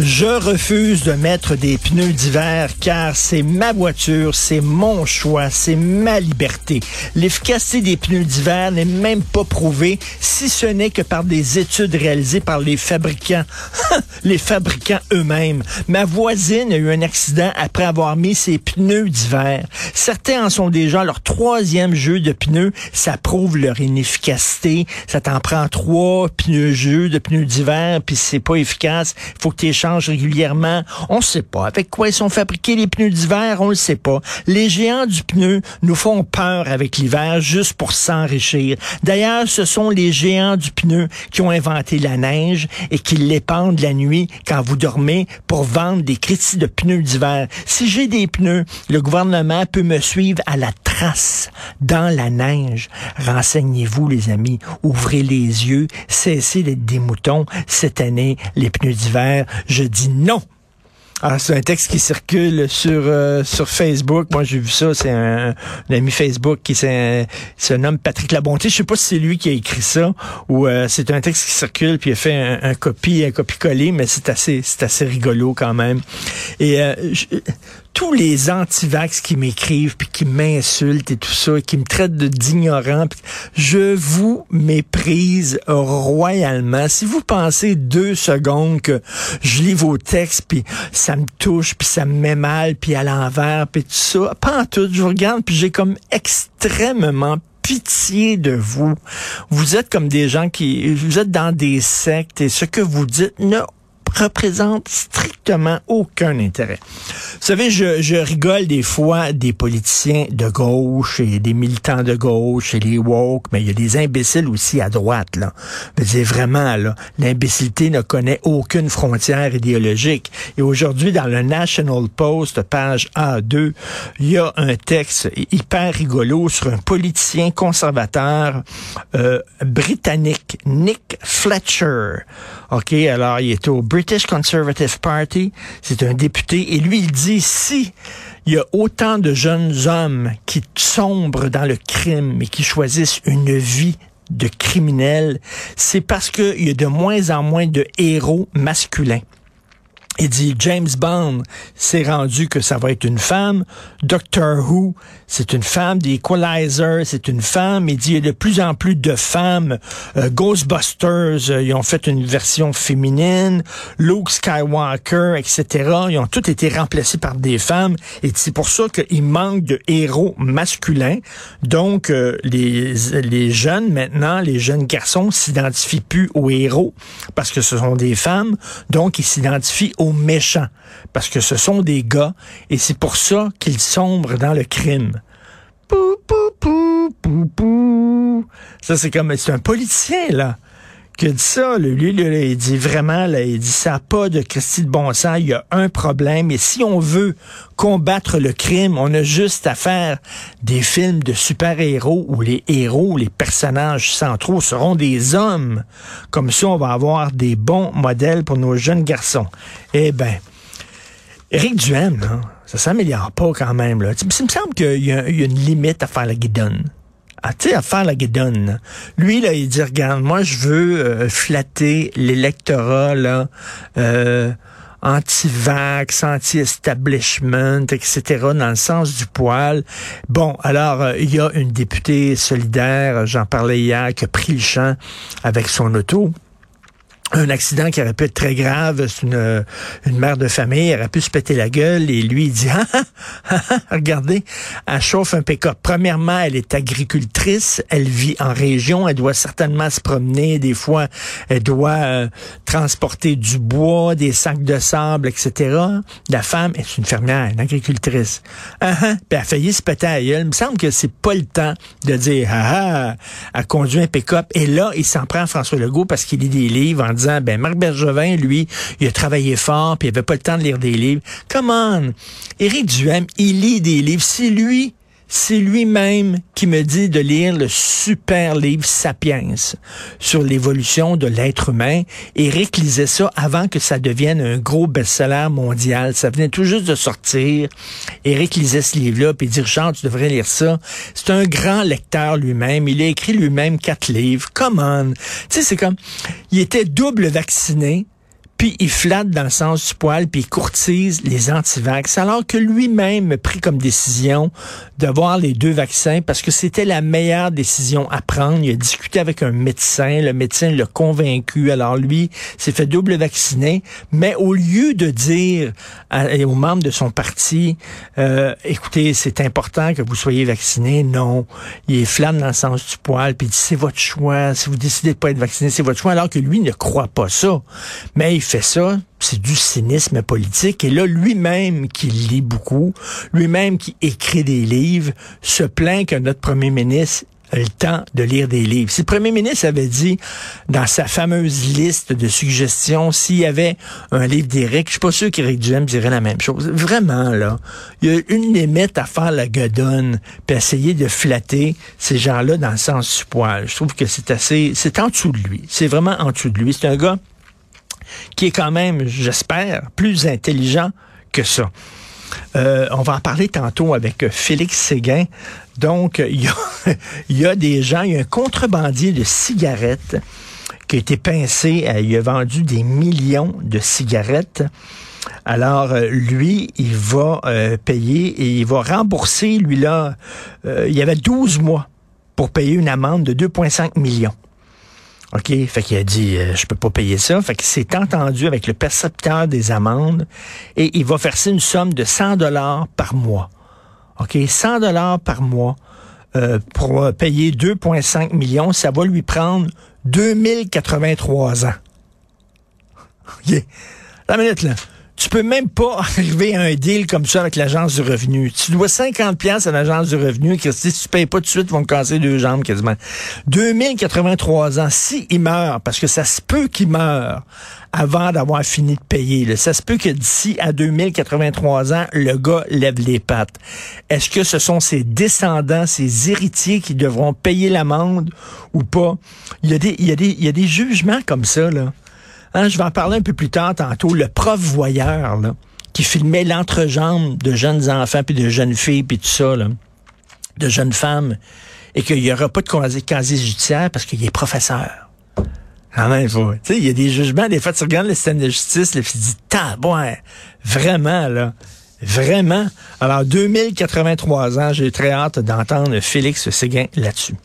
Je refuse de mettre des pneus d'hiver car c'est ma voiture, c'est mon choix, c'est ma liberté. L'efficacité des pneus d'hiver n'est même pas prouvée, si ce n'est que par des études réalisées par les fabricants, les fabricants eux-mêmes. Ma voisine a eu un accident après avoir mis ses pneus d'hiver. Certains en sont déjà leur troisième jeu de pneus. Ça prouve leur inefficacité. Ça t'en prend trois pneus jeux de pneus d'hiver, puis c'est pas efficace. Faut que régulièrement. On sait pas. Avec quoi ils sont fabriqués les pneus d'hiver, on le sait pas. Les géants du pneu nous font peur avec l'hiver juste pour s'enrichir. D'ailleurs, ce sont les géants du pneu qui ont inventé la neige et qui l'épandent la nuit quand vous dormez pour vendre des crédits de pneus d'hiver. Si j'ai des pneus, le gouvernement peut me suivre à la trace dans la neige. Renseignez-vous, les amis. Ouvrez les yeux. Cessez d'être des moutons. Cette année, les pneus d'hiver, je dis non. Alors, c'est un texte qui circule sur euh, sur Facebook. Moi, j'ai vu ça. C'est un, un ami Facebook qui s'est- se nomme Patrick Labonté. Je sais pas si c'est lui qui a écrit ça ou euh, c'est un texte qui circule puis il a fait un, un copie, un copie-coller, mais c'est assez c'est assez rigolo quand même. Et euh, je- tous les antivax qui m'écrivent puis qui m'insultent et tout ça, et qui me traitent d'ignorant, je vous méprise royalement. Si vous pensez deux secondes que je lis vos textes puis ça me touche puis ça me met mal puis à l'envers puis tout ça, pas en tout, je vous regarde puis j'ai comme extrêmement pitié de vous. Vous êtes comme des gens qui, vous êtes dans des sectes et ce que vous dites ne représente strictement aucun intérêt. Vous savez, je, je rigole des fois des politiciens de gauche et des militants de gauche et les woke, mais il y a des imbéciles aussi à droite, là. Dire, vraiment, là, l'imbécilité ne connaît aucune frontière idéologique. Et aujourd'hui, dans le National Post, page A2, il y a un texte hyper rigolo sur un politicien conservateur euh, britannique, Nick Fletcher. OK, alors il est au British Conservative Party, c'est un député, et lui, il dit, si il y a autant de jeunes hommes qui sombrent dans le crime et qui choisissent une vie de criminels, c'est parce qu'il y a de moins en moins de héros masculins. Il dit James Bond s'est rendu que ça va être une femme. Doctor Who, c'est une femme. The Equalizer, c'est une femme. Il dit il y a de plus en plus de femmes. Euh, Ghostbusters, euh, ils ont fait une version féminine. Luke Skywalker, etc. Ils ont tous été remplacés par des femmes. Et c'est pour ça qu'il manque de héros masculins. Donc, euh, les, les jeunes maintenant, les jeunes garçons s'identifient plus aux héros parce que ce sont des femmes. Donc, ils s'identifient méchants parce que ce sont des gars et c'est pour ça qu'ils sombrent dans le crime. Pou, pou, pou, pou, pou. Ça, c'est comme, c'est un politicien, là, qui a dit ça. Lui, il dit vraiment, là, il dit, ça pas de Christie de bon il y a un problème. Et si on veut combattre le crime, on a juste à faire des films de super-héros où les héros, les personnages centraux seront des hommes. Comme ça, on va avoir des bons modèles pour nos jeunes garçons. Eh ben, Éric là, ça s'améliore pas quand même. Là. Il me semble qu'il y, y a une limite à faire la guidonne. Ah, tu sais, à faire la guidonne. là. Lui, là, il dit, regarde, moi, je veux euh, flatter l'électorat, là, euh, anti-vax, anti-establishment, etc., dans le sens du poil. Bon, alors, euh, il y a une députée solidaire, j'en parlais hier, qui a pris le champ avec son auto un accident qui aurait pu être très grave. C'est une, une mère de famille, elle aurait pu se péter la gueule et lui, il dit, ah, ah, ah, ah, regardez, elle chauffe un pick-up. Premièrement, elle est agricultrice, elle vit en région, elle doit certainement se promener, des fois, elle doit euh, transporter du bois, des sacs de sable, etc. La femme est une fermière, une agricultrice. Ah, ah, elle a failli se péter la gueule. Il me semble que c'est pas le temps de dire, ah, ah, elle conduit un pick-up. Et là, il s'en prend à François Legault parce qu'il lit des livres en disant, ben Marc Bergevin, lui, il a travaillé fort, puis il avait pas le temps de lire des livres. Come on! Éric Duhem, il lit des livres. C'est lui c'est lui-même qui me dit de lire le super livre Sapiens sur l'évolution de l'être humain. Eric lisait ça avant que ça devienne un gros best-seller mondial. Ça venait tout juste de sortir. Eric lisait ce livre-là, puis il dit, Richard, tu devrais lire ça. C'est un grand lecteur lui-même. Il a écrit lui-même quatre livres. Come on! Tu sais, c'est comme, il était double vacciné puis il flatte dans le sens du poil, puis il courtise les antivax, alors que lui-même a pris comme décision d'avoir les deux vaccins parce que c'était la meilleure décision à prendre. Il a discuté avec un médecin, le médecin l'a convaincu, alors lui s'est fait double vacciner, mais au lieu de dire aux membres de son parti, euh, écoutez, c'est important que vous soyez vaccinés, non, il flatte dans le sens du poil, puis il dit c'est votre choix, si vous décidez de pas être vacciné, c'est votre choix, alors que lui ne croit pas ça. Mais il ça, c'est du cynisme politique. Et là, lui-même qui lit beaucoup, lui-même qui écrit des livres, se plaint que notre premier ministre a le temps de lire des livres. Si le premier ministre avait dit dans sa fameuse liste de suggestions, s'il y avait un livre d'Éric, je suis pas sûr qu'Éric Duhem dirait la même chose. Vraiment, là, il y a une limite à faire la godonne, puis essayer de flatter ces gens-là dans le sens du poil. Je trouve que c'est assez, c'est en dessous de lui. C'est vraiment en dessous de lui. C'est un gars qui est quand même, j'espère, plus intelligent que ça. Euh, on va en parler tantôt avec Félix Séguin. Donc, il y, a, il y a des gens, il y a un contrebandier de cigarettes qui a été pincé, euh, il a vendu des millions de cigarettes. Alors, euh, lui, il va payer et il va rembourser, lui là, il y avait 12 mois pour payer une amende de 2,5 millions. OK, fait qu'il a dit euh, je peux pas payer ça, fait qu'il s'est entendu avec le percepteur des amendes et il va verser une somme de 100 dollars par mois. OK, 100 dollars par mois euh, pour payer 2.5 millions, ça va lui prendre 2083 ans. OK? La minute là. Tu peux même pas arriver à un deal comme ça avec l'agence du revenu. Tu dois 50 pièces à l'agence du revenu, que si tu payes pas tout de suite, ils vont te casser deux jambes quasiment. 2083 ans, si il meurt, parce que ça se peut qu'il meure avant d'avoir fini de payer. Ça se peut que d'ici à 2083 ans, le gars lève les pattes. Est-ce que ce sont ses descendants, ses héritiers qui devront payer l'amende ou pas? Il y a des, il y a des, il y a des jugements comme ça, là. Hein, je vais en parler un peu plus tard tantôt. Le prof voyeur, là, qui filmait l'entrejambe de jeunes enfants, puis de jeunes filles, puis tout ça, là, de jeunes femmes, et qu'il n'y aura pas de casier judiciaire parce qu'il est professeur. Quand même, tu sais, il y a des jugements, des fois, tu regardes le système de justice, là, tu te dis, ouais, vraiment, là, vraiment. Alors, 2083 ans, j'ai très hâte d'entendre Félix Séguin là-dessus.